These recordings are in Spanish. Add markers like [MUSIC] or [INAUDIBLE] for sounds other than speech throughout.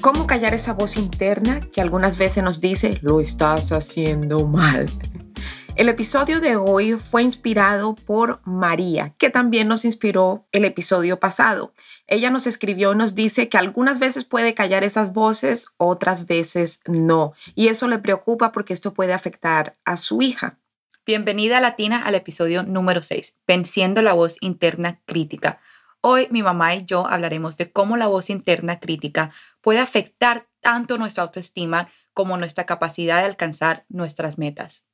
¿Cómo callar esa voz interna que algunas veces nos dice, lo estás haciendo mal? El episodio de hoy fue inspirado por María, que también nos inspiró el episodio pasado. Ella nos escribió y nos dice que algunas veces puede callar esas voces, otras veces no. Y eso le preocupa porque esto puede afectar a su hija. Bienvenida Latina al episodio número 6, Venciendo la voz interna crítica Hoy mi mamá y yo hablaremos de cómo la voz interna crítica puede afectar tanto nuestra autoestima como nuestra capacidad de alcanzar nuestras metas.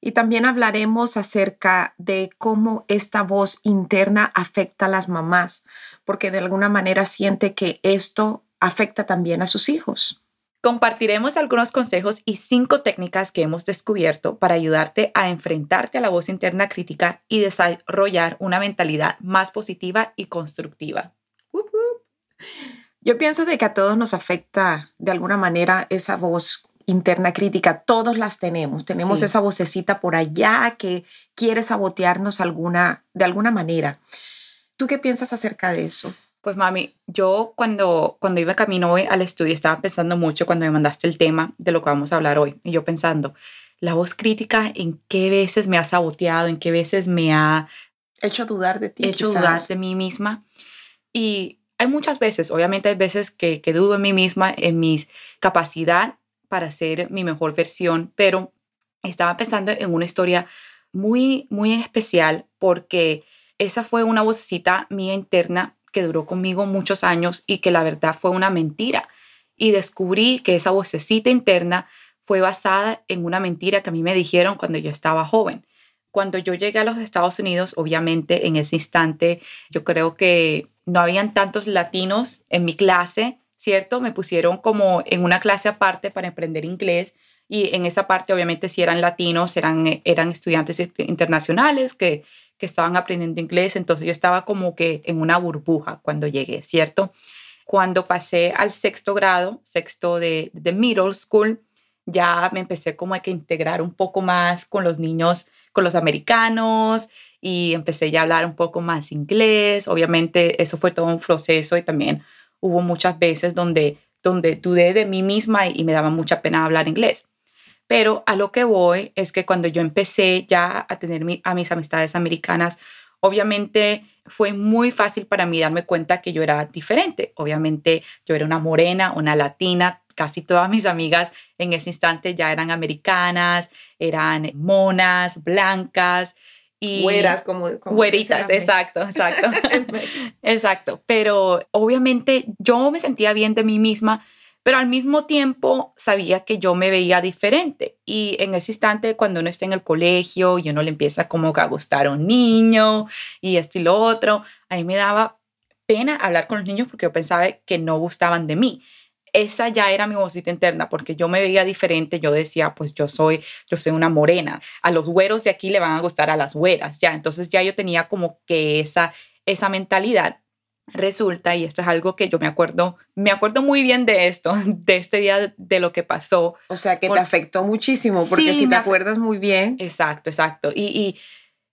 Y también hablaremos acerca de cómo esta voz interna afecta a las mamás, porque de alguna manera siente que esto afecta también a sus hijos. Compartiremos algunos consejos y cinco técnicas que hemos descubierto para ayudarte a enfrentarte a la voz interna crítica y desarrollar una mentalidad más positiva y constructiva. Yo pienso de que a todos nos afecta de alguna manera esa voz interna crítica. Todos las tenemos. Tenemos esa vocecita por allá que quiere sabotearnos alguna, de alguna manera. ¿Tú qué piensas acerca de eso? Pues mami, yo cuando, cuando iba camino hoy al estudio estaba pensando mucho cuando me mandaste el tema de lo que vamos a hablar hoy. Y yo pensando, la voz crítica, ¿en qué veces me ha saboteado? ¿En qué veces me ha hecho dudar de ti? Hecho dudar de mí misma. Y hay muchas veces, obviamente hay veces que, que dudo en mí misma, en mi capacidad para ser mi mejor versión, pero estaba pensando en una historia muy, muy especial porque esa fue una vocecita mía interna que duró conmigo muchos años y que la verdad fue una mentira. Y descubrí que esa vocecita interna fue basada en una mentira que a mí me dijeron cuando yo estaba joven. Cuando yo llegué a los Estados Unidos, obviamente en ese instante yo creo que no habían tantos latinos en mi clase, ¿cierto? Me pusieron como en una clase aparte para aprender inglés y en esa parte obviamente si eran latinos, eran, eran estudiantes internacionales que que estaban aprendiendo inglés, entonces yo estaba como que en una burbuja cuando llegué, ¿cierto? Cuando pasé al sexto grado, sexto de, de middle school, ya me empecé como a que integrar un poco más con los niños, con los americanos y empecé ya a hablar un poco más inglés. Obviamente eso fue todo un proceso y también hubo muchas veces donde, donde dudé de mí misma y me daba mucha pena hablar inglés. Pero a lo que voy es que cuando yo empecé ya a tener a mis amistades americanas, obviamente fue muy fácil para mí darme cuenta que yo era diferente. Obviamente yo era una morena, una latina, casi todas mis amigas en ese instante ya eran americanas, eran monas, blancas. Y güeras, como, güeritas, exacto, exacto. [LAUGHS] exacto. Pero obviamente yo me sentía bien de mí misma pero al mismo tiempo sabía que yo me veía diferente. Y en ese instante, cuando uno está en el colegio y uno le empieza como a gustar a un niño y esto y lo otro, a me daba pena hablar con los niños porque yo pensaba que no gustaban de mí. Esa ya era mi vocita interna porque yo me veía diferente. Yo decía, pues yo soy, yo soy una morena. A los güeros de aquí le van a gustar a las güeras, ya. Entonces ya yo tenía como que esa, esa mentalidad resulta, y esto es algo que yo me acuerdo, me acuerdo muy bien de esto, [LAUGHS] de este día de lo que pasó. O sea, que te afectó muchísimo, porque si te acuerdas muy bien. Exacto, exacto. Y, y,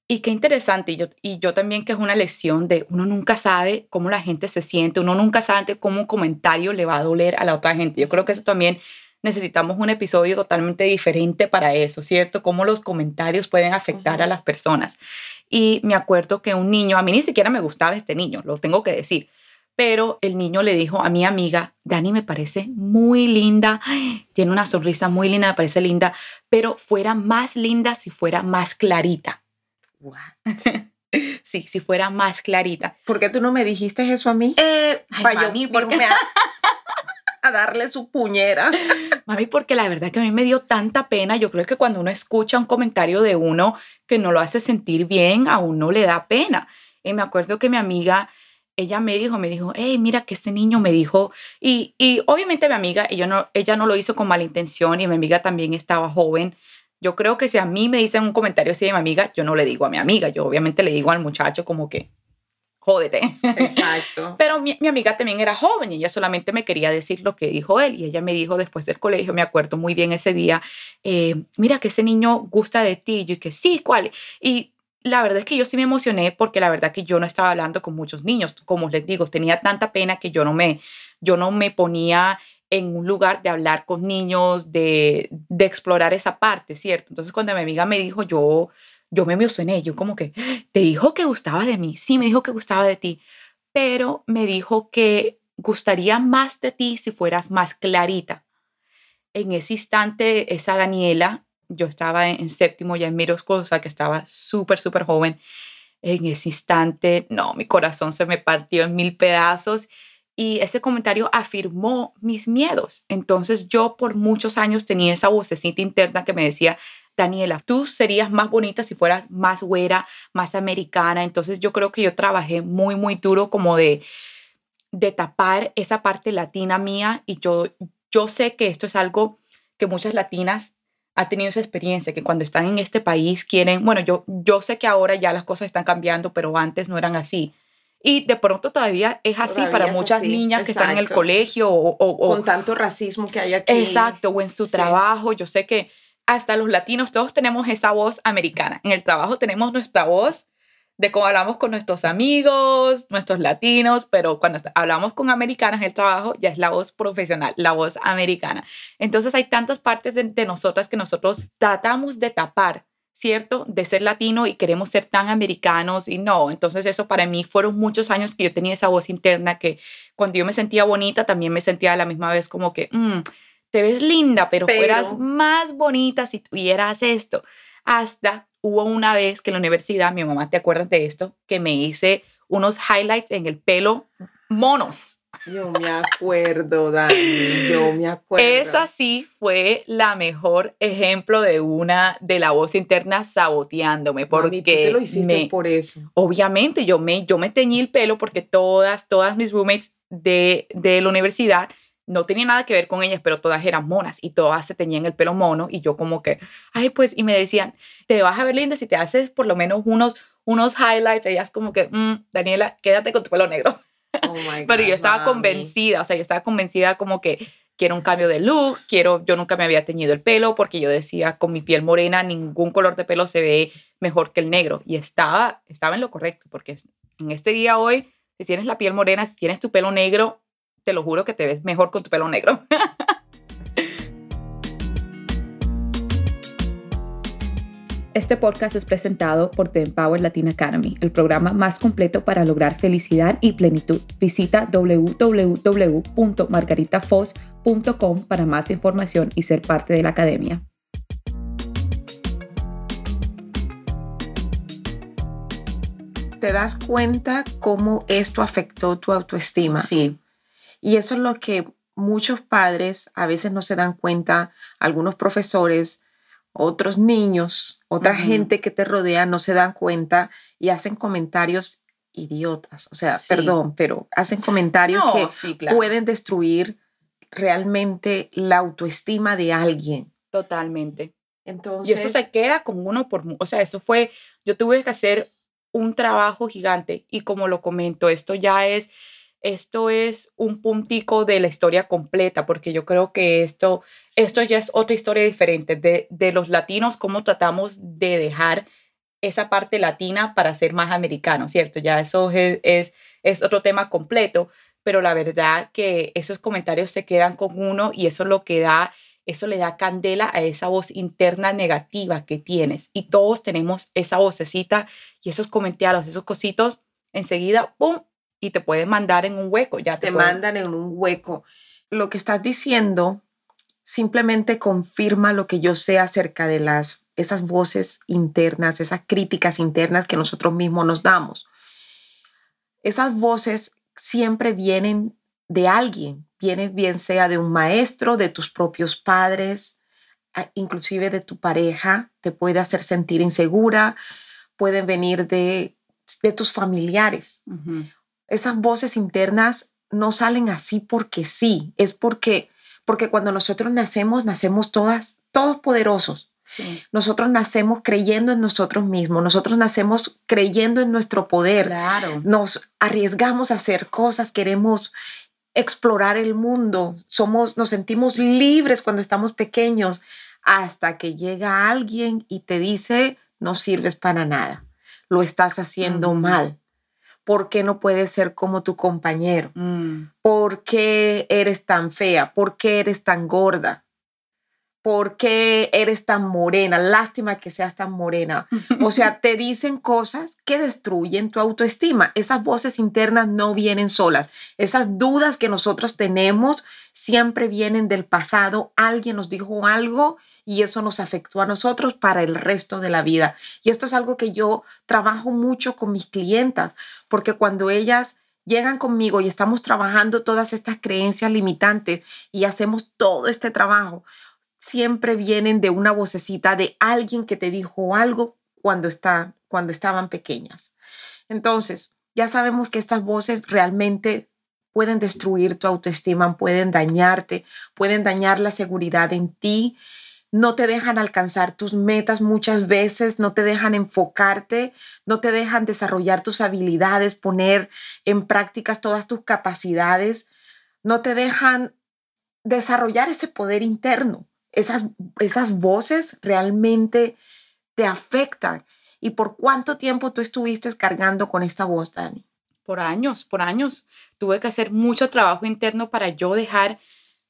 y qué interesante, y yo, y yo también que es una lección de uno nunca sabe cómo la gente se siente, uno nunca sabe cómo un comentario le va a doler a la otra gente. Yo creo que eso también necesitamos un episodio totalmente diferente para eso, ¿cierto? Cómo los comentarios pueden afectar a las personas. Y me acuerdo que un niño, a mí ni siquiera me gustaba este niño, lo tengo que decir, pero el niño le dijo a mi amiga, Dani me parece muy linda, tiene una sonrisa muy linda, me parece linda, pero fuera más linda si fuera más clarita. [LAUGHS] sí, si fuera más clarita. ¿Por qué tú no me dijiste eso a mí? Eh, Para mí, porque... a darle su puñera. [LAUGHS] Mami, porque la verdad que a mí me dio tanta pena. Yo creo que cuando uno escucha un comentario de uno que no lo hace sentir bien, a uno le da pena. Y me acuerdo que mi amiga ella me dijo, me dijo, hey, mira que este niño me dijo, y, y obviamente mi amiga, ella no, ella no lo hizo con mala intención y mi amiga también estaba joven. Yo creo que si a mí me dicen un comentario así de mi amiga, yo no le digo a mi amiga, yo obviamente le digo al muchacho como que, jódete. Exacto. [LAUGHS] Pero mi, mi, amiga también era joven y ella solamente me quería decir lo que dijo él. Y ella me dijo después del colegio, me acuerdo muy bien ese día, eh, mira que ese niño gusta de ti. Y yo que sí, ¿cuál? Y la verdad es que yo sí me emocioné porque la verdad que yo no estaba hablando con muchos niños. Como les digo, tenía tanta pena que yo no me, yo no me ponía en un lugar de hablar con niños, de, de explorar esa parte, ¿cierto? Entonces cuando mi amiga me dijo, yo yo me emocioné, yo como que, ¿te dijo que gustaba de mí? Sí, me dijo que gustaba de ti, pero me dijo que gustaría más de ti si fueras más clarita. En ese instante, esa Daniela, yo estaba en, séptimo ya en Miros Cosa, que estaba súper, súper joven. En ese instante, no, mi corazón se me partió en mil pedazos y ese comentario afirmó mis miedos. Entonces yo por muchos años tenía esa vocecita interna que me decía, Daniela, tú serías más bonita si fueras más güera, más americana. Entonces yo creo que yo trabajé muy, muy duro como de, de tapar esa parte latina mía y yo, yo sé que esto es algo que muchas latinas han tenido esa experiencia, que cuando están en este país quieren, bueno, yo, yo sé que ahora ya las cosas están cambiando, pero antes no eran así. Y de pronto todavía es así para muchas niñas que están en el colegio o, o, Con tanto racismo que hay aquí. Exacto, o en su trabajo. Yo sé que hasta los latinos, todos tenemos esa voz americana. En el trabajo tenemos nuestra voz de cómo hablamos con nuestros amigos, nuestros latinos, pero cuando hablamos con americanos en el trabajo ya es la voz profesional, la voz americana. Entonces hay tantas partes de, nosotras que nosotros tratamos de tapar, ¿cierto? De ser latino y queremos ser tan americanos y no. Entonces eso para mí fueron muchos años que yo tenía esa voz interna que cuando yo me sentía bonita también me sentía a la misma vez como que... Mm, te ves linda, pero, fueras más bonita si tuvieras esto. Hasta hubo una vez que en la universidad, mi mamá, ¿te acuerdas de esto? Que me hice unos highlights en el pelo monos. Yo me acuerdo, Dani, yo me acuerdo. Esa sí fue la mejor ejemplo de una de la voz interna saboteándome porque Mami, ¿tú te lo hiciste por eso. Obviamente yo me yo me teñí el pelo porque todas todas mis roommates de, de la universidad no tenía nada que ver con ellas, pero todas eran monas y todas se tenían el pelo mono y yo como que, ay, pues, y me decían, te vas a ver linda si te haces por lo menos unos, unos highlights, ellas como que, mm, Daniela, quédate con tu pelo negro. Oh [LAUGHS] pero yo estaba convencida, o sea, yo estaba convencida como que quiero un cambio de look, quiero, yo nunca me había teñido el pelo porque yo decía, con mi piel morena, ningún color de pelo se ve mejor que el negro. Y estaba, estaba en lo correcto, porque en este día hoy, si tienes la piel morena, si tienes tu pelo negro, te lo juro que te ves mejor con tu pelo negro. [LAUGHS] Este podcast es presentado por The Empower Latin Academy, el programa más completo para lograr felicidad y plenitud. Visita www.margaritafoz.com para más información y ser parte de la academia. ¿Te das cuenta cómo esto afectó tu autoestima? Sí. Y eso es lo que muchos padres a veces no se dan cuenta, algunos profesores, otros niños, otra gente que te rodea no se dan cuenta y hacen comentarios idiotas, o sea, perdón, pero hacen comentarios que pueden destruir realmente la autoestima de alguien. Totalmente. Entonces, y eso se queda con uno por, o sea, eso fue, yo tuve que hacer un trabajo gigante y como lo comento, esto ya es esto es un puntico de la historia completa, porque yo creo que esto, esto ya es otra historia diferente de, de los latinos, cómo tratamos de dejar esa parte latina para ser más americano, ¿cierto? Ya eso es, es, es otro tema completo, pero la verdad que esos comentarios se quedan con uno y eso lo que da, eso le da candela a esa voz interna negativa que tienes. Y todos tenemos esa vocecita y esos comentarios, esos cositos, enseguida, ¡pum!, y te pueden mandar en un hueco. Ya te, mandan en un hueco. Lo que estás diciendo simplemente confirma lo que yo sé acerca de las esas voces internas, esas críticas internas que nosotros mismos nos damos. Esas voces siempre vienen de alguien, vienen bien sea de un maestro, de tus propios padres, inclusive de tu pareja, te puede hacer sentir insegura, pueden venir de, de tus familiares Esas voces internas no salen así porque sí, es porque, porque cuando nosotros nacemos, nacemos todas, todos poderosos. Nosotros nacemos creyendo en nosotros mismos, nosotros nacemos creyendo en nuestro poder. Claro. Nos arriesgamos a hacer cosas, queremos explorar el mundo, somos, nos sentimos libres cuando estamos pequeños, hasta que llega alguien y te dice, no sirves para nada, lo estás haciendo mal. ¿Por qué no puedes ser como tu compañero? Mm. ¿Por qué eres tan fea? ¿Por qué eres tan gorda? ¿Por qué eres tan morena? Lástima que seas tan morena. O sea, [LAUGHS] te dicen cosas que destruyen tu autoestima. Esas voces internas no vienen solas. Esas dudas que nosotros tenemos siempre vienen del pasado. Alguien nos dijo algo y eso nos afectó a nosotros para el resto de la vida. Y esto es algo que yo trabajo mucho con mis clientas, porque cuando ellas llegan conmigo y estamos trabajando todas estas creencias limitantes y hacemos todo este trabajo, siempre vienen de una vocecita de alguien que te dijo algo cuando, está, cuando estaban pequeñas. Entonces, ya sabemos que estas voces realmente pueden destruir tu autoestima, pueden dañarte, pueden dañar la seguridad en ti, no te dejan alcanzar tus metas muchas veces, no te dejan enfocarte, no te dejan desarrollar tus habilidades, poner en prácticas todas tus capacidades, no te dejan desarrollar ese poder interno esas, esas voces realmente te afectan. ¿Y por cuánto tiempo tú estuviste cargando con esta voz, Dani? Por años, por años. Tuve que hacer mucho trabajo interno para yo dejar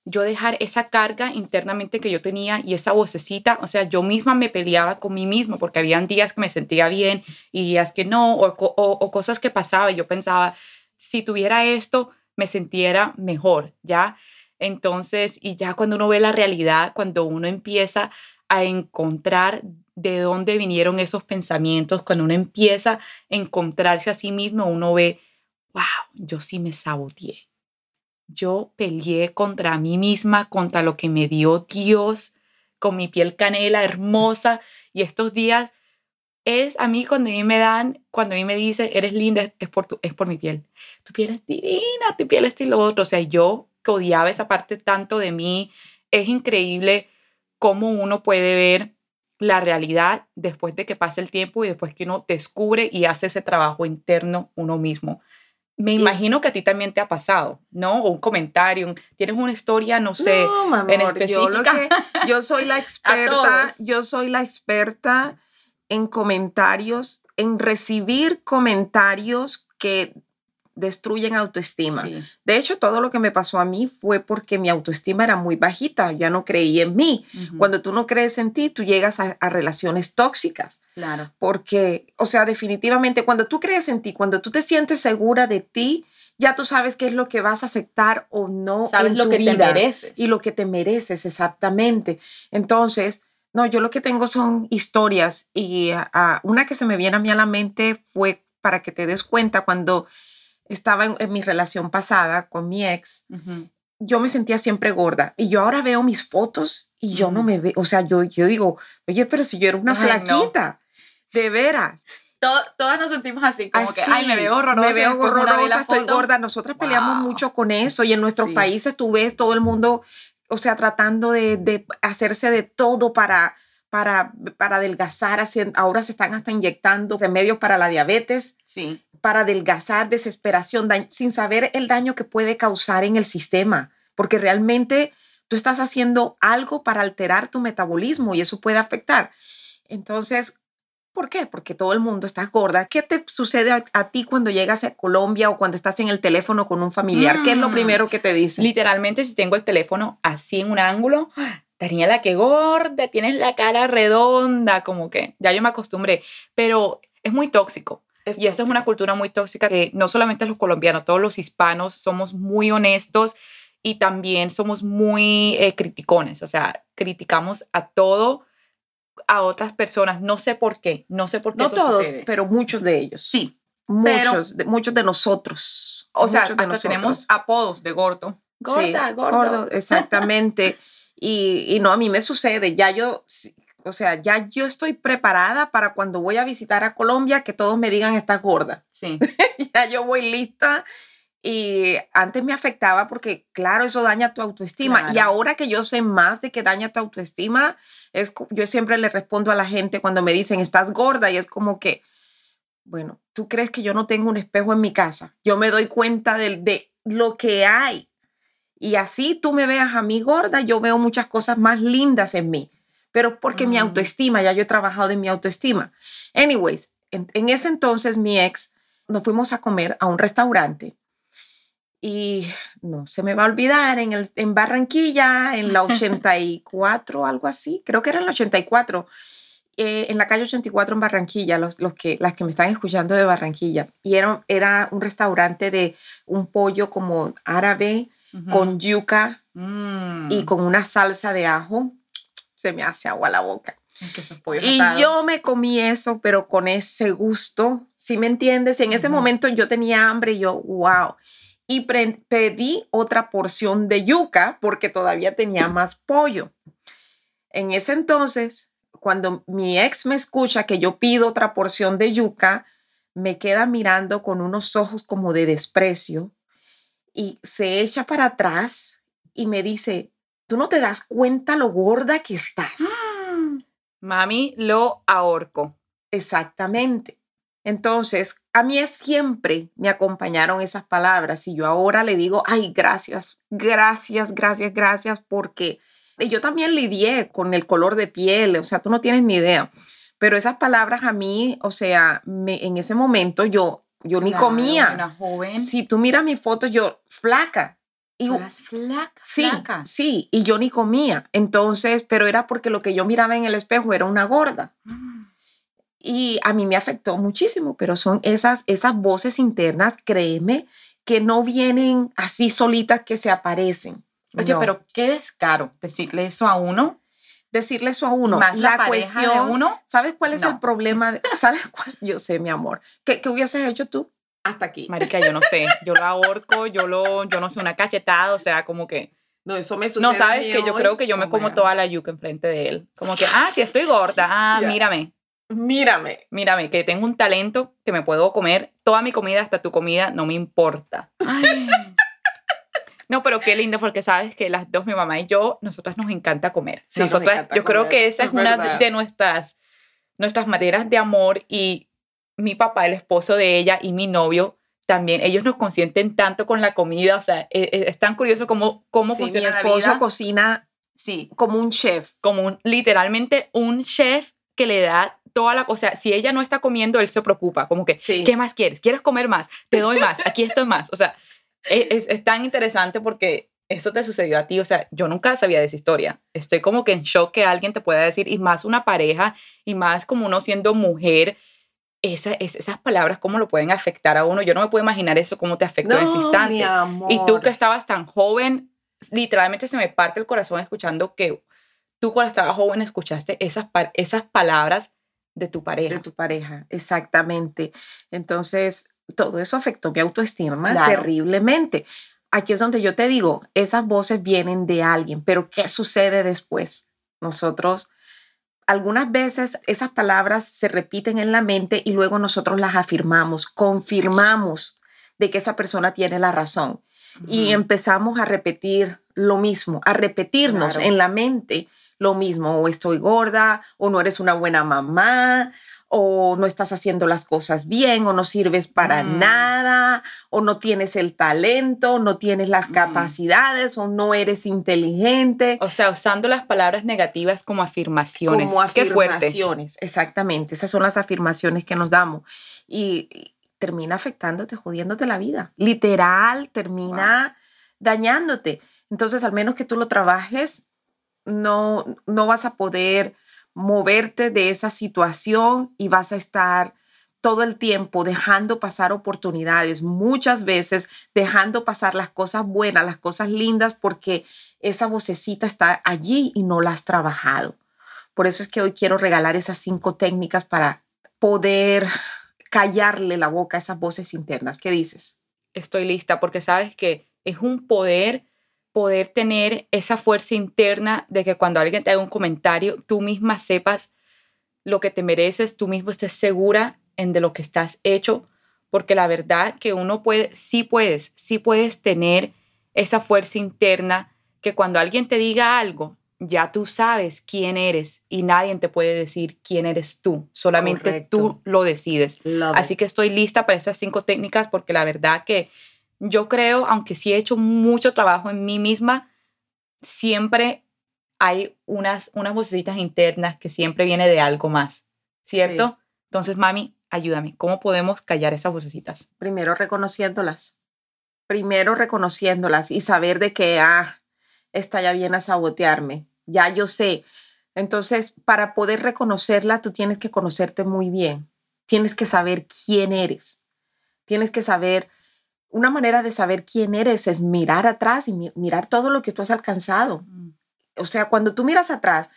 yo dejar esa carga internamente que yo tenía y esa vocecita, o sea, yo misma me peleaba con mí misma porque habían días que me sentía bien y días que no, o, o cosas que pasaba y yo pensaba, si tuviera esto, me sintiera mejor, ¿ya? Entonces, y ya cuando uno ve la realidad, cuando uno empieza a encontrar de dónde vinieron esos pensamientos, cuando uno empieza a encontrarse a sí mismo, uno ve, wow, yo sí me saboteé. Yo peleé contra mí misma, contra lo que me dio Dios, con mi piel canela hermosa. Y estos días es a mí cuando a mí me dan, cuando a mí me dice, eres linda, es por, tu, es por mi piel. Tu piel es divina, tu piel es y lo otro. O sea, yo odiaba esa parte tanto de mí. Es increíble cómo uno puede ver la realidad después de que pase el tiempo y después que uno descubre y hace ese trabajo interno uno mismo. Me imagino que a ti también te ha pasado, ¿no? O un comentario, tienes una historia, no sé, no, en específica. Yo, yo soy la [LAUGHS] experta, yo soy la experta en comentarios, en recibir comentarios que destruyen autoestima. De hecho, todo lo que me pasó a mí fue porque mi autoestima era muy bajita, ya no creí en mí. Cuando tú no crees en ti, tú llegas a, relaciones tóxicas. Claro. Porque, o sea, definitivamente, cuando tú crees en ti, cuando tú te sientes segura de ti, ya tú sabes qué es lo que vas a aceptar o no sabes en lo que te mereces. Y lo que te mereces, exactamente. Entonces, no, yo lo que tengo son historias y una que se me viene a mí a la mente fue para que te des cuenta cuando estaba en, mi relación pasada con mi ex, yo me sentía siempre gorda y yo ahora veo mis fotos y yo no me veo, o sea, yo, yo digo, oye, pero si yo era una flaquita, de veras. todas nos sentimos así, como que, ay, me veo horrorosa. Me veo horrorosa, estoy gorda. Nosotras peleamos mucho con eso y en nuestros países tú ves todo el mundo, o sea, tratando de, de hacerse de todo para, para, para adelgazar. Ahora se están hasta inyectando remedios para la diabetes. Sí para adelgazar, desesperación, sin saber el daño que puede causar en el sistema, porque realmente tú estás haciendo algo para alterar tu metabolismo y eso puede afectar. Entonces, ¿por qué? Porque todo el mundo está gorda. ¿Qué te sucede a, ti cuando llegas a Colombia o cuando estás en el teléfono con un familiar? ¿Qué es lo mm. primero que te dicen? Literalmente, si tengo el teléfono así en un ángulo, Daniela, qué gorda, tienes la cara redonda, como que ya yo me acostumbré, pero es muy tóxico y esa es una cultura muy tóxica que no solamente los colombianos, todos los hispanos somos muy honestos y también somos muy eh, criticones, o sea, criticamos a todo, a otras personas, no sé por qué, no sé por qué no todos, pero muchos de ellos, sí, muchos, de, muchos de nosotros. O sea, hasta tenemos apodos de gordo. Gorda, gordo. gordo. exactamente. [LAUGHS] y, y no, a mí me sucede, ya yo O sea, ya yo estoy preparada para cuando voy a visitar a Colombia que todos me digan estás gorda. Sí. [LAUGHS] ya yo voy lista y antes me afectaba porque, claro, eso daña tu autoestima. Y ahora que yo sé más de que daña tu autoestima, es, yo siempre le respondo a la gente cuando me dicen, estás gorda, y es como que, bueno, ¿tú crees que yo no tengo un espejo en mi casa? Yo me doy cuenta de, de lo que hay. Y así tú me veas a mí gorda, yo veo muchas cosas más lindas en mí. Pero porque mi Mm. autoestima, ya yo he trabajado en mi autoestima. Anyways, en, en ese entonces mi ex, nos fuimos a comer a un restaurante y no se me va a olvidar en, el, en Barranquilla, en la [LAUGHS] 84, algo así, creo que era en la 84, eh, en la calle 84 en Barranquilla, los, los que, las que me están escuchando de Barranquilla. Y era, era un restaurante de un pollo como árabe Con yuca Mm. y con una salsa de ajo. Se me hace agua la boca. Y yo me comí eso, pero con ese gusto, ¿sí me entiendes? En ese momento yo tenía hambre y yo, wow. Y pedí otra porción de yuca porque todavía tenía más pollo. En ese entonces, cuando mi ex me escucha que yo pido otra porción de yuca, me queda mirando con unos ojos como de desprecio y se echa para atrás y me dice, ¿tú no te das cuenta lo gorda que estás? Mm. Mami, lo ahorco. Exactamente. Entonces, a mí siempre me acompañaron esas palabras y yo ahora le digo, ay, gracias, gracias, gracias, gracias, porque yo también lidié con el color de piel, o sea, tú no tienes ni idea, pero esas palabras a mí, o sea, me, en ese momento yo, yo ni Claro, comía. Una joven. Si tú miras mi foto, yo flaca. Y, flaca. Sí, flaca. sí, y yo ni comía. Entonces, pero era porque lo que yo miraba en el espejo era una gorda. Mm. Y a mí me afectó muchísimo, pero son esas, esas voces internas, créeme, que no vienen así solitas que se aparecen. Oye, No. pero qué descaro decirle eso a uno. Decirle eso a uno, más la, la, pareja de cuestión, uno. ¿sabes cuál es No. el problema? de- [LAUGHS] ¿Sabes cuál? Yo sé, mi amor. ¿Qué, qué hubieses hecho tú? Hasta aquí. Marica, yo no sé. Yo lo ahorco, yo lo, yo no sé, una cachetada, o sea, como que. No, eso me No, sabes que yo creo que yo me como toda la yuca enfrente de él. Como que, ah, si estoy gorda, [LAUGHS] ah, mírame, Mírame. mírame, que tengo un talento que me puedo comer toda mi comida, hasta tu comida, no me importa. Ay. No, pero qué lindo, porque sabes que las dos, mi mamá y yo, nosotras nos encanta comer. Sí, nos nosotras, encanta yo creo comer, que esa es, es una verdad. de nuestras, nuestras maneras de amor y mi papá, el esposo de ella y mi novio, también, ellos nos consienten tanto con la comida, o sea, e- e- es, tan curioso cómo, cómo Sí, mi funciona la esposo vida. cocina Sí, como un chef. como un, literalmente un chef que le da toda la cosa. Si ella no está comiendo, él se preocupa, como que, Sí. ¿qué más quieres? ¿Quieres comer más? Te doy más, aquí estoy más. O sea, es, es tan interesante porque eso te sucedió a ti. O sea, yo nunca sabía de esa historia. Estoy como que en shock que alguien te pueda decir, y más una pareja, y más como uno siendo mujer. Esa, es- esas palabras, cómo lo pueden afectar a uno. Yo no me puedo imaginar eso, cómo te afectó en ese mi instante. amor. Y tú que estabas tan joven, literalmente se me parte el corazón escuchando que tú cuando estabas joven escuchaste esas, esas palabras de tu pareja. de tu pareja, exactamente. Entonces, todo eso afectó mi autoestima Claro. terriblemente. Aquí es donde yo te digo, esas voces vienen de alguien, pero ¿qué sucede después? Nosotros, algunas veces esas palabras se repiten en la mente y luego nosotros las afirmamos, confirmamos de que esa persona tiene la razón y empezamos a repetir lo mismo, a repetirnos Claro. en la mente lo mismo, o estoy gorda, o no eres una buena mamá, o no estás haciendo las cosas bien, o no sirves para Mm. nada, o no tienes el talento, no tienes las Mm. capacidades, o no eres inteligente. O sea, usando las palabras negativas como afirmaciones. Como Qué afirmaciones, exactamente. Esas son las afirmaciones que nos damos. Y, y termina afectándote, jodiéndote la vida. Literal, termina dañándote. Entonces, al menos que tú lo trabajes, no, no vas a poder moverte de esa situación y vas a estar todo el tiempo dejando pasar oportunidades, muchas veces dejando pasar las cosas buenas, las cosas lindas, porque esa vocecita está allí y no la has trabajado. Por eso es que hoy quiero regalar esas cinco técnicas para poder callarle la boca a esas voces internas. ¿Qué dices? Estoy lista porque sabes que es un poder poder tener esa fuerza interna de que cuando alguien te haga un comentario, tú misma sepas lo que te mereces, tú mismo estés segura en de lo que estás hecho, porque la verdad que uno puede, sí puedes, sí puedes tener esa fuerza interna que cuando alguien te diga algo, ya tú sabes quién eres y nadie te puede decir quién eres tú, solamente tú lo decides. Así que estoy lista para estas cinco técnicas porque la verdad que yo creo, aunque sí he hecho mucho trabajo en mí misma, siempre hay unas, unas vocecitas internas que siempre viene de algo más, ¿cierto? Entonces, mami, ayúdame, ¿cómo podemos callar esas vocecitas? Primero reconociéndolas, primero reconociéndolas y saber de que, ah, esta ya viene a sabotearme, ya yo sé. Entonces, para poder reconocerla, tú tienes que conocerte muy bien, tienes que saber quién eres, tienes que saber una manera de saber quién eres es mirar atrás y mirar todo lo que tú has alcanzado. O sea, cuando tú miras atrás,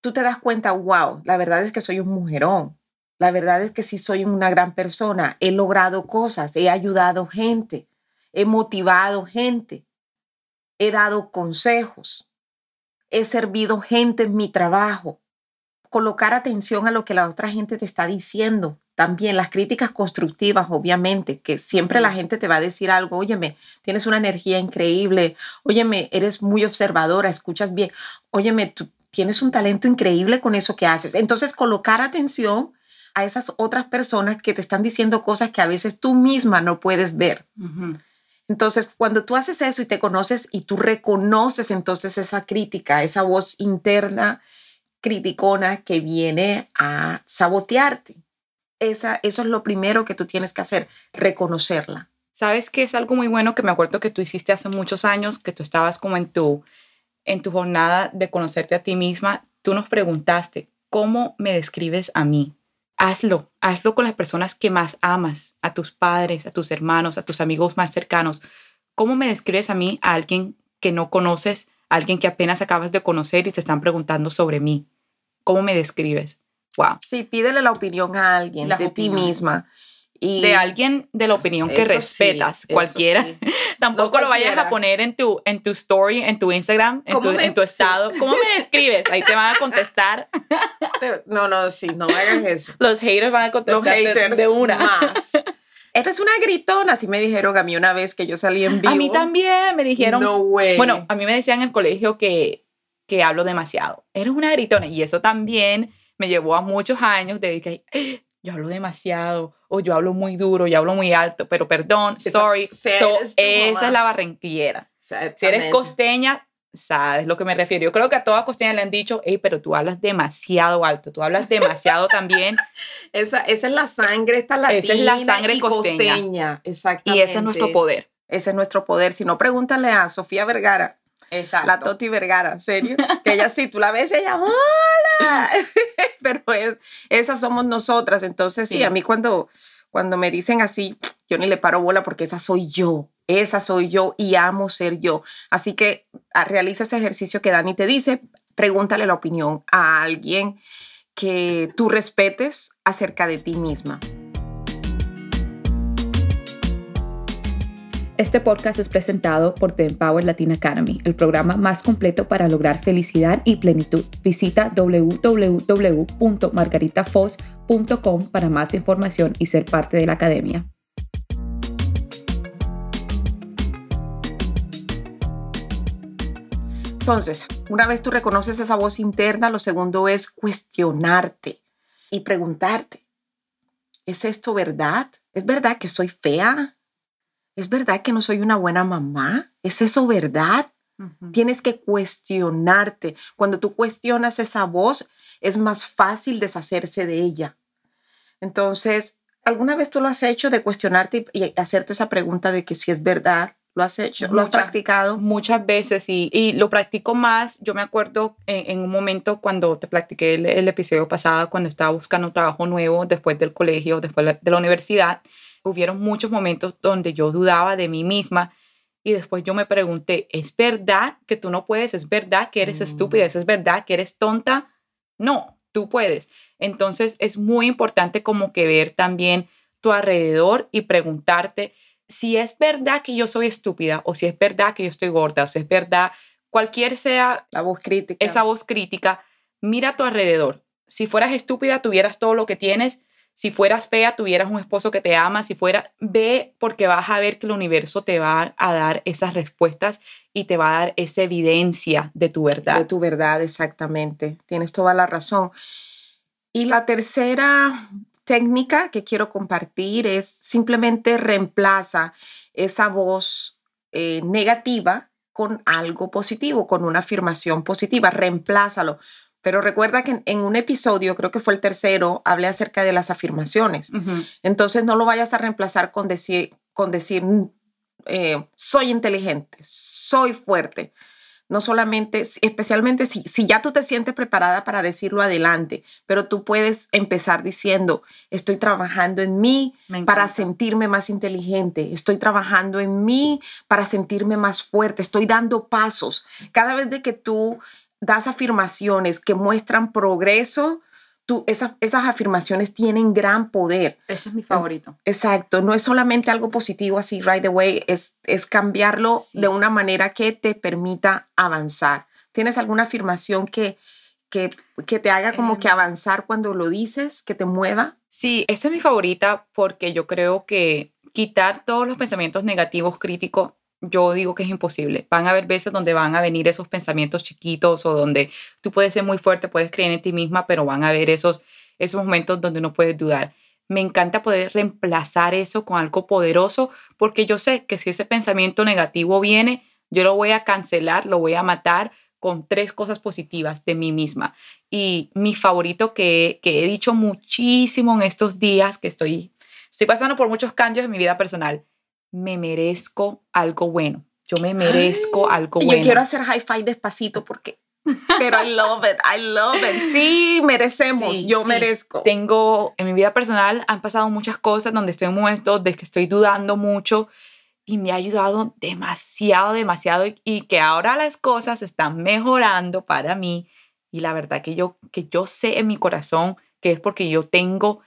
tú te das cuenta, wow, la verdad es que soy un mujerón. La verdad es que sí soy una gran persona. He logrado cosas, he ayudado gente, he motivado gente, he dado consejos, he servido gente en mi trabajo. Colocar atención a lo que la otra gente te está diciendo, también las críticas constructivas, obviamente, que siempre la gente te va a decir algo, óyeme, tienes una energía increíble, óyeme, eres muy observadora, escuchas bien, óyeme, tú tienes un talento increíble con eso que haces. Entonces, colocar atención a esas otras personas que te están diciendo cosas que a veces tú misma no puedes ver. Entonces, cuando tú haces eso y te conoces y tú reconoces entonces esa crítica, esa voz interna criticona que viene a sabotearte eso es lo primero que tú tienes que hacer, reconocerla. ¿Sabes que es algo muy bueno que me acuerdo que tú hiciste hace muchos años, que tú estabas como en tu, en tu jornada de conocerte a ti misma? Tú nos preguntaste, ¿cómo me describes a mí? Hazlo, hazlo con las personas que más amas, a tus padres, a tus hermanos, a tus amigos más cercanos. ¿Cómo me describes a mí, a alguien que no conoces, a alguien que apenas acabas de conocer y te están preguntando sobre mí? ¿Cómo me describes? Wow. Sí, pídele la opinión a alguien de ti misma. Y de alguien de la opinión que respetas, cualquiera. [LAUGHS] Tampoco lo vayas a poner en tu, en tu story, en tu Instagram, en tu, en tu, [LAUGHS] estado. ¿Cómo me describes? Ahí te van a contestar. No, no, sí, no hagas eso. Los haters van a contestar Los haters de, una. Más. [LAUGHS] Eres una gritona, así me dijeron a mí una vez que yo salí en vivo. A mí también me dijeron. No way. Bueno, a mí me decían en el colegio que, que hablo demasiado. Eres una gritona y eso también me llevó a muchos años de que yo hablo demasiado o yo hablo muy duro, yo hablo muy alto, pero perdón, sorry. esa es la barranquillera. Si eres costeña, sabes lo que me refiero. Yo creo que a toda costeña le han dicho, hey, pero tú hablas demasiado alto, tú hablas demasiado también. [LAUGHS] Esa, esa, es la sangre, esta latina Esa es la sangre costeña. costeña. Exactamente. Y ese es nuestro poder. Ese es nuestro poder. Si no, pregúntale a Sofía Vergara. Exacto. La Toti Vergara, serio. [LAUGHS] que ella sí, tú la ves, ella, ¡hola! [LAUGHS] Pero es, esas somos nosotras. Entonces, sí. a mí cuando, cuando me dicen así, yo ni le paro bola porque esa soy yo. Esa soy yo y amo ser yo. Así que ah, realiza ese ejercicio que Dani te dice, pregúntale la opinión a alguien que tú respetes acerca de ti misma. Este podcast es presentado por The Empower Latin Academy, el programa más completo para lograr felicidad y plenitud. Visita www.margaritafoz.com para más información y ser parte de la academia. Entonces, una vez tú reconoces esa voz interna, lo segundo es cuestionarte y preguntarte, ¿es esto verdad? ¿Es verdad que soy fea? ¿Es verdad que no soy una buena mamá? ¿Es eso verdad? Tienes que cuestionarte. Cuando tú cuestionas esa voz, es más fácil deshacerse de ella. Entonces, ¿alguna vez tú lo has hecho de cuestionarte y, hacerte esa pregunta de que si es verdad? ¿Lo has hecho? ¿Lo has practicado? Muchas veces y, y lo practico más. Yo me acuerdo en, un momento cuando te practiqué el, el, episodio pasado, cuando estaba buscando un trabajo nuevo después del colegio, después de la universidad hubieron muchos momentos donde yo dudaba de mí misma y después yo me pregunté, ¿es verdad que tú no puedes? ¿Es verdad que eres estúpida? Mm. ¿Es verdad que eres tonta? No, tú puedes. Entonces es muy importante como que ver también tu alrededor y preguntarte si es verdad que yo soy estúpida o si es verdad que yo estoy gorda o si es verdad, cualquier sea la voz crítica. esa voz crítica, mira a tu alrededor. Si fueras estúpida, tuvieras todo lo que tienes. Si fueras fea, tuvieras un esposo que te ama. Si fuera, ve porque vas a ver que el universo te va a dar esas respuestas y te va a dar esa evidencia de tu verdad. De tu verdad, exactamente. Tienes toda la razón. Y la tercera técnica que quiero compartir es simplemente reemplaza esa voz eh, negativa con algo positivo, con una afirmación positiva, reemplázalo. Pero recuerda que en, un episodio, creo que fue el tercero, hablé acerca de las afirmaciones. Entonces no lo vayas a reemplazar con decir, con decir eh, soy inteligente, soy fuerte. No solamente, especialmente si, si ya tú te sientes preparada para decirlo adelante, pero tú puedes empezar diciendo, estoy trabajando en mí para sentirme más inteligente, estoy trabajando en mí para sentirme más fuerte, estoy dando pasos. Cada vez de que tú das afirmaciones que muestran progreso, tú, esas, esas afirmaciones tienen gran poder. Ese es mi favorito. Exacto, no es solamente algo positivo así right away, es, es cambiarlo de una manera que te permita avanzar. ¿Tienes alguna afirmación que, que, que te haga como que em. avanzar cuando lo dices, que te mueva? Sí, esta es mi favorita porque yo creo que quitar todos los pensamientos negativos, críticos, yo digo que es imposible. Van a haber veces donde van a venir esos pensamientos chiquitos o donde tú puedes ser muy fuerte, puedes creer en ti misma, pero van a haber esos, esos momentos donde no puedes dudar. Me encanta poder reemplazar eso con algo poderoso porque yo sé que si ese pensamiento negativo viene, yo lo voy a cancelar, lo voy a matar con tres cosas positivas de mí misma. Y mi favorito que, que he dicho muchísimo en estos días, que estoy, estoy pasando por muchos cambios en mi vida personal, me merezco algo bueno. Yo me merezco algo bueno. Yo quiero hacer high five despacito porque pero I love it, I love it. Sí, merecemos, yo merezco. Tengo, en mi vida personal han pasado muchas cosas donde estoy momentos de que estoy dudando mucho y me ha ayudado demasiado, demasiado y, que ahora las cosas están mejorando para mí y la verdad que yo, que yo sé en mi corazón que es porque yo tengo,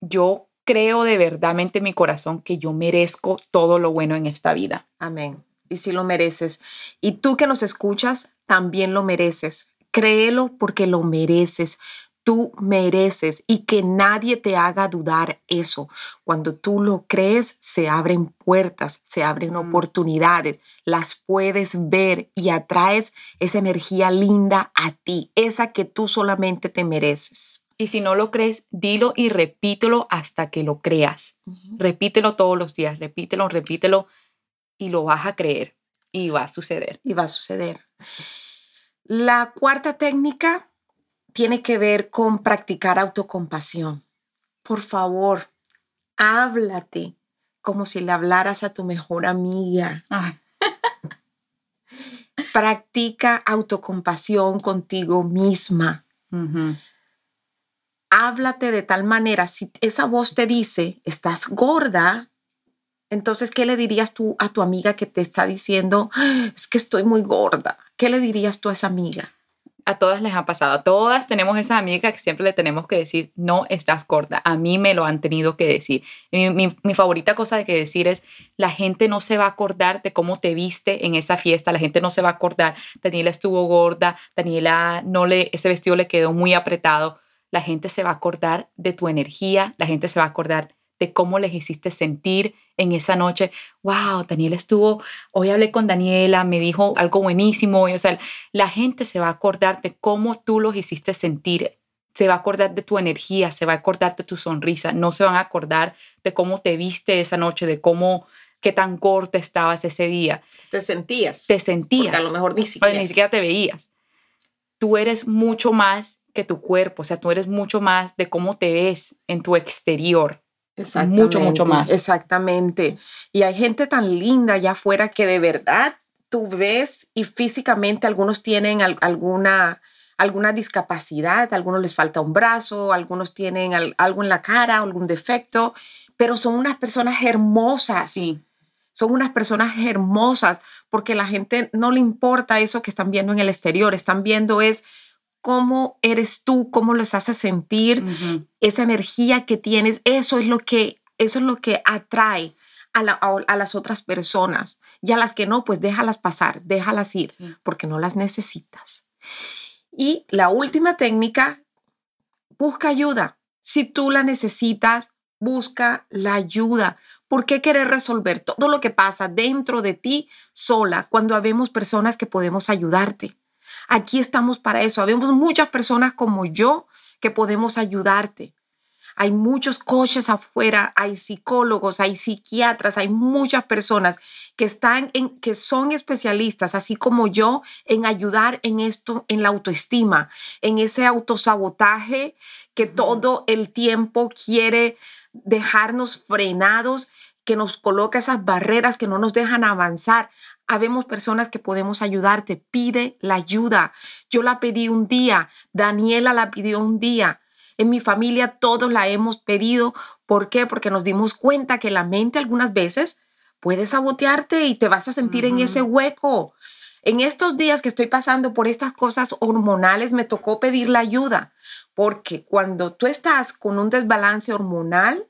yo creo de verdadmente en mi corazón que yo merezco todo lo bueno en esta vida. Amén. Y si lo mereces. Y tú que nos escuchas, también lo mereces. Créelo porque lo mereces. Tú mereces y que nadie te haga dudar eso. Cuando tú lo crees, se abren puertas, se abren oportunidades, las puedes ver y atraes esa energía linda a ti, esa que tú solamente te mereces. Y si no lo crees, dilo y repítelo hasta que lo creas. Repítelo todos los días, repítelo, repítelo y lo vas a creer y va a suceder. Y va a suceder. La cuarta técnica tiene que ver con practicar autocompasión. Por favor, háblate como si le hablaras a tu mejor amiga. [LAUGHS] Practica autocompasión contigo misma háblate de tal manera, si esa voz te dice, estás gorda, entonces, ¿qué le dirías tú a tu amiga que te está diciendo, es que estoy muy gorda? ¿Qué le dirías tú a esa amiga? a todas les ha pasado. A todas tenemos esa amiga que siempre le tenemos que decir, no estás corta. A mí me lo han tenido que decir. Mi, mi, favorita cosa de que decir es, la gente no se va a acordar de cómo te viste en esa fiesta. La gente no se va a acordar. Daniela estuvo gorda. Daniela no le, ese vestido le quedó muy apretado la gente se va a acordar de tu energía, la gente se va a acordar de cómo les hiciste sentir en esa noche. Wow, Daniela estuvo, hoy hablé con Daniela, me dijo algo buenísimo. o sea, la gente se va a acordar de cómo tú los hiciste sentir. Se va a acordar de tu energía, se va a acordar de tu sonrisa. No se van a acordar de cómo te viste esa noche, de cómo, qué tan corta estabas ese día. Te sentías. Te sentías. Porque a lo mejor ni siquiera. ni siquiera te veías. Tú eres mucho más que tu cuerpo, o sea, tú eres mucho más de cómo te ves en tu exterior. Mucho, mucho más. Exactamente. Y hay gente tan linda allá afuera que de verdad tú ves y físicamente algunos tienen alguna, alguna discapacidad, algunos les falta un brazo, algunos tienen algo en la cara, algún defecto, pero son unas personas hermosas. Sí. Son unas personas hermosas porque la gente no le importa eso que están viendo en el exterior, están viendo es cómo eres tú, cómo les hace sentir, esa energía que tienes, eso es lo que, eso es lo que atrae a, las otras personas. Y a las que no, pues déjalas pasar, déjalas ir, porque no las necesitas. Y la última técnica, busca ayuda. Si tú la necesitas, busca la ayuda. ¿Por qué querer resolver todo lo que pasa dentro de ti sola cuando habemos personas que podemos ayudarte? Aquí estamos para eso. Habemos muchas personas como yo que podemos ayudarte. Hay muchos coches afuera, hay psicólogos, hay psiquiatras, hay muchas personas que están en que son especialistas, así como yo, en ayudar en esto, en la autoestima, en ese autosabotaje que todo el tiempo quiere dejarnos frenados, que nos coloca esas barreras que no nos dejan avanzar. Habemos personas que podemos ayudarte. Pide la ayuda. Yo la pedí un día, Daniela la pidió un día. En mi familia todos la hemos pedido. ¿Por qué? Porque nos dimos cuenta que la mente algunas veces puede sabotearte y te vas a sentir en ese hueco. En estos días que estoy pasando por estas cosas hormonales, me tocó pedir la ayuda, porque cuando tú estás con un desbalance hormonal,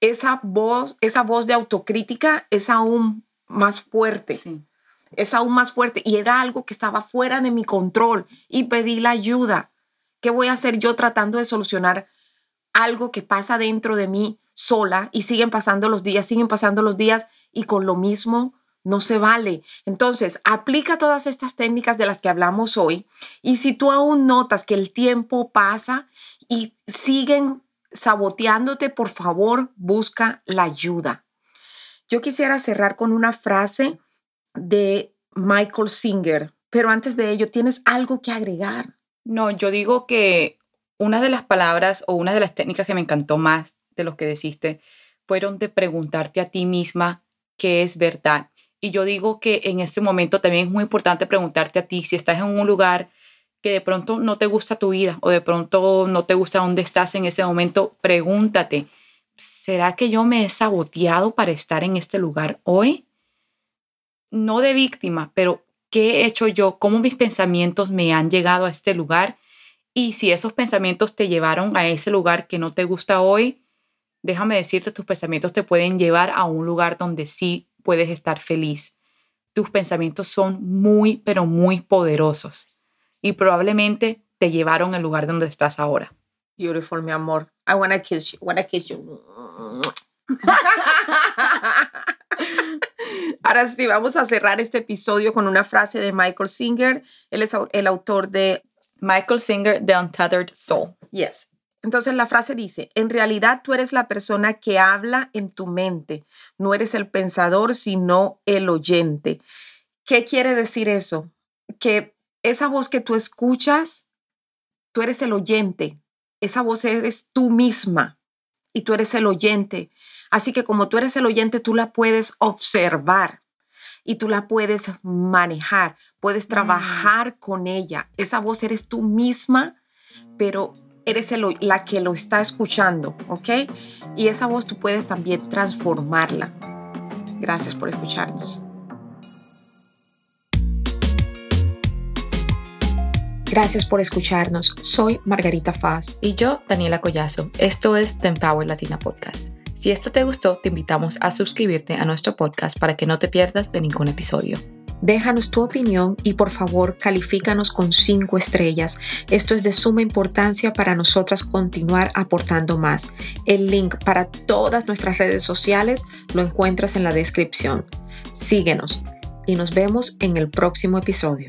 esa voz, esa voz de autocrítica es aún más fuerte. Es aún más fuerte y era algo que estaba fuera de mi control y pedí la ayuda. ¿Qué voy a hacer yo tratando de solucionar algo que pasa dentro de mí sola y siguen pasando los días, siguen pasando los días y con lo mismo no se vale. Entonces, aplica todas estas técnicas de las que hablamos hoy y si tú aún notas que el tiempo pasa y siguen saboteándote, por favor, busca la ayuda. Yo quisiera cerrar con una frase de Michael Singer, pero antes de ello, ¿tienes algo que agregar? No, yo digo que una de las palabras o una de las técnicas que me encantó más de lo que deciste fueron de preguntarte a ti misma qué es verdad. Y yo digo que en este momento también es muy importante preguntarte a ti si estás en un lugar que de pronto no te gusta tu vida o de pronto no te gusta dónde estás en ese momento, pregúntate, ¿será que yo me he saboteado para estar en este lugar hoy? No de víctima, pero ¿qué he hecho yo? ¿Cómo mis pensamientos me han llegado a este lugar? Y si esos pensamientos te llevaron a ese lugar que no te gusta hoy, déjame decirte, tus pensamientos te pueden llevar a un lugar donde sí puedes estar feliz. Tus pensamientos son muy, pero muy poderosos y probablemente te llevaron al lugar donde estás ahora. Beautiful, mi amor. I wanna kiss you. Wanna kiss you. Ahora sí, vamos a cerrar este episodio con una frase de Michael Singer. Él es el autor de Michael Singer, The Untethered Soul. Yes. Entonces la frase dice, en realidad tú eres la persona que habla en tu mente, no eres el pensador, sino el oyente. ¿Qué quiere decir eso? Que esa voz que tú escuchas, tú eres el oyente, esa voz eres tú misma y tú eres el oyente. Así que como tú eres el oyente, tú la puedes observar y tú la puedes manejar, puedes mm. trabajar con ella. Esa voz eres tú misma, pero eres la que lo está escuchando, ¿ok? Y esa voz tú puedes también transformarla. Gracias por escucharnos. Gracias por escucharnos. Soy Margarita Faz. Y yo, Daniela Collazo. Esto es The Empower Latina Podcast. Si esto te gustó, te invitamos a suscribirte a nuestro podcast para que no te pierdas de ningún episodio. Déjanos tu opinión y por favor califícanos con cinco estrellas. Esto es de suma importancia para nosotras continuar aportando más. El link para todas nuestras redes sociales lo encuentras en la descripción. Síguenos y nos vemos en el próximo episodio.